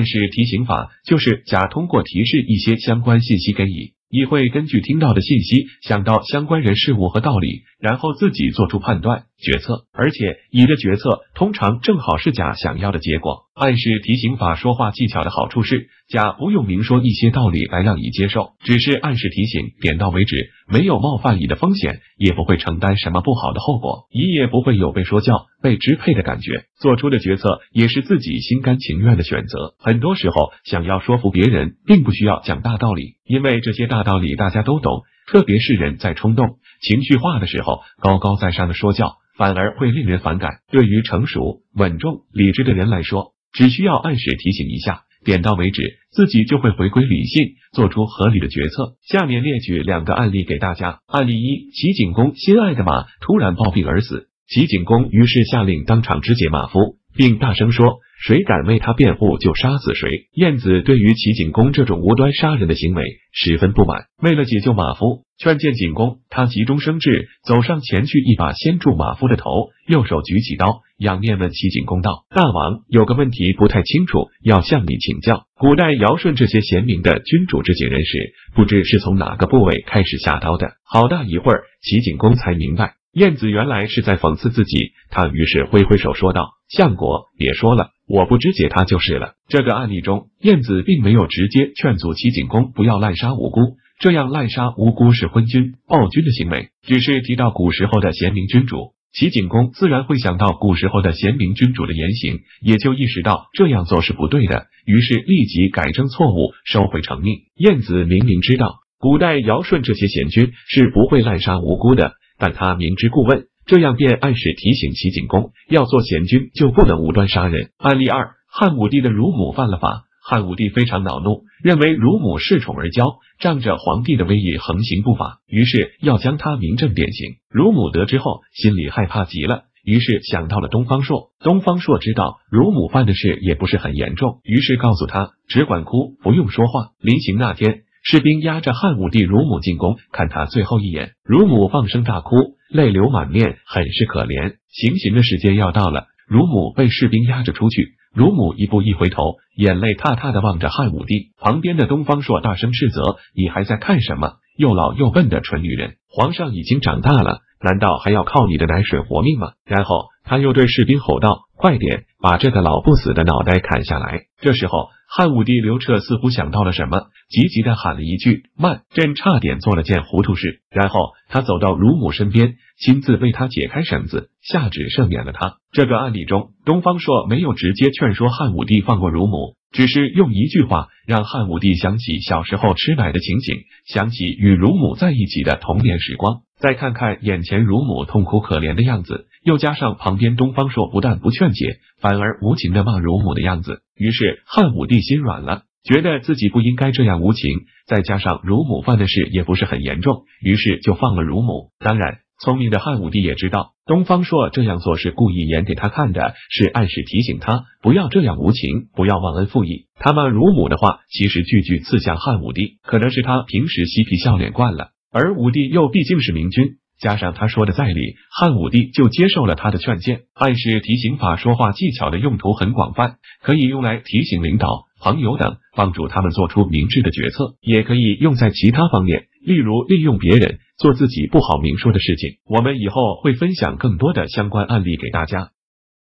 暗示提醒法就是甲通过提示一些相关信息给乙。乙会根据听到的信息想到相关人事物和道理，然后自己做出判断决策，而且乙的决策通常正好是甲想要的结果。暗示提醒法说话技巧的好处是，甲不用明说一些道理来让乙接受，只是暗示提醒，点到为止，没有冒犯乙的风险，也不会承担什么不好的后果，乙也不会有被说教、被支配的感觉，做出的决策也是自己心甘情愿的选择。很多时候，想要说服别人，并不需要讲大道理，因为这些大道理大家都懂。特别是人在冲动、情绪化的时候，高高在上的说教，反而会令人反感。对于成熟、稳重、理智的人来说，只需要按时提醒一下，点到为止，自己就会回归理性，做出合理的决策。下面列举两个案例给大家。案例一：齐景公心爱的马突然暴毙而死，齐景公于是下令当场肢解马夫，并大声说。谁敢为他辩护，就杀死谁。晏子对于齐景公这种无端杀人的行为十分不满，为了解救马夫，劝谏景公，他急中生智，走上前去，一把掀住马夫的头，右手举起刀，仰面问齐景公道：“大王，有个问题不太清楚，要向你请教。古代尧舜这些贤明的君主之景人士，不知是从哪个部位开始下刀的？”好大一会儿，齐景公才明白，晏子原来是在讽刺自己。他于是挥挥手说道：“相国，别说了。”我不肢解他就是了。这个案例中，晏子并没有直接劝阻齐景公不要滥杀无辜，这样滥杀无辜是昏君暴君的行为。只是提到古时候的贤明君主，齐景公自然会想到古时候的贤明君主的言行，也就意识到这样做是不对的，于是立即改正错误，收回成命。晏子明明知道古代尧舜这些贤君是不会滥杀无辜的，但他明知故问。这样便暗示提醒齐景公，要做贤君就不能无端杀人。案例二：汉武帝的乳母犯了法，汉武帝非常恼怒，认为乳母恃宠而骄，仗着皇帝的威仪横行不法，于是要将他明正典刑。乳母得知后，心里害怕极了，于是想到了东方朔。东方朔知道乳母犯的事也不是很严重，于是告诉他，只管哭，不用说话。临行那天。士兵押着汉武帝乳母进宫，看他最后一眼。乳母放声大哭，泪流满面，很是可怜。行刑的时间要到了，乳母被士兵押着出去。乳母一步一回头，眼泪踏踏的望着汉武帝。旁边的东方朔大声斥责：“你还在看什么？又老又笨的蠢女人！皇上已经长大了，难道还要靠你的奶水活命吗？”然后他又对士兵吼道：“快点，把这个老不死的脑袋砍下来！”这时候。汉武帝刘彻似乎想到了什么，急急的喊了一句：“慢！”朕差点做了件糊涂事。然后他走到乳母身边，亲自为他解开绳子，下旨赦免了他。这个案例中，东方朔没有直接劝说汉武帝放过乳母，只是用一句话让汉武帝想起小时候吃奶的情景，想起与乳母在一起的童年时光。再看看眼前乳母痛苦可怜的样子，又加上旁边东方朔不但不劝解，反而无情的骂乳母的样子，于是汉武帝心软了，觉得自己不应该这样无情。再加上乳母犯的事也不是很严重，于是就放了乳母。当然，聪明的汉武帝也知道东方朔这样做是故意演给他看的，是暗示提醒他不要这样无情，不要忘恩负义。他骂乳母的话，其实句句刺向汉武帝，可能是他平时嬉皮笑脸惯了。而武帝又毕竟是明君，加上他说的在理，汉武帝就接受了他的劝谏。暗示提醒法说话技巧的用途很广泛，可以用来提醒领导、朋友等，帮助他们做出明智的决策；也可以用在其他方面，例如利用别人做自己不好明说的事情。我们以后会分享更多的相关案例给大家。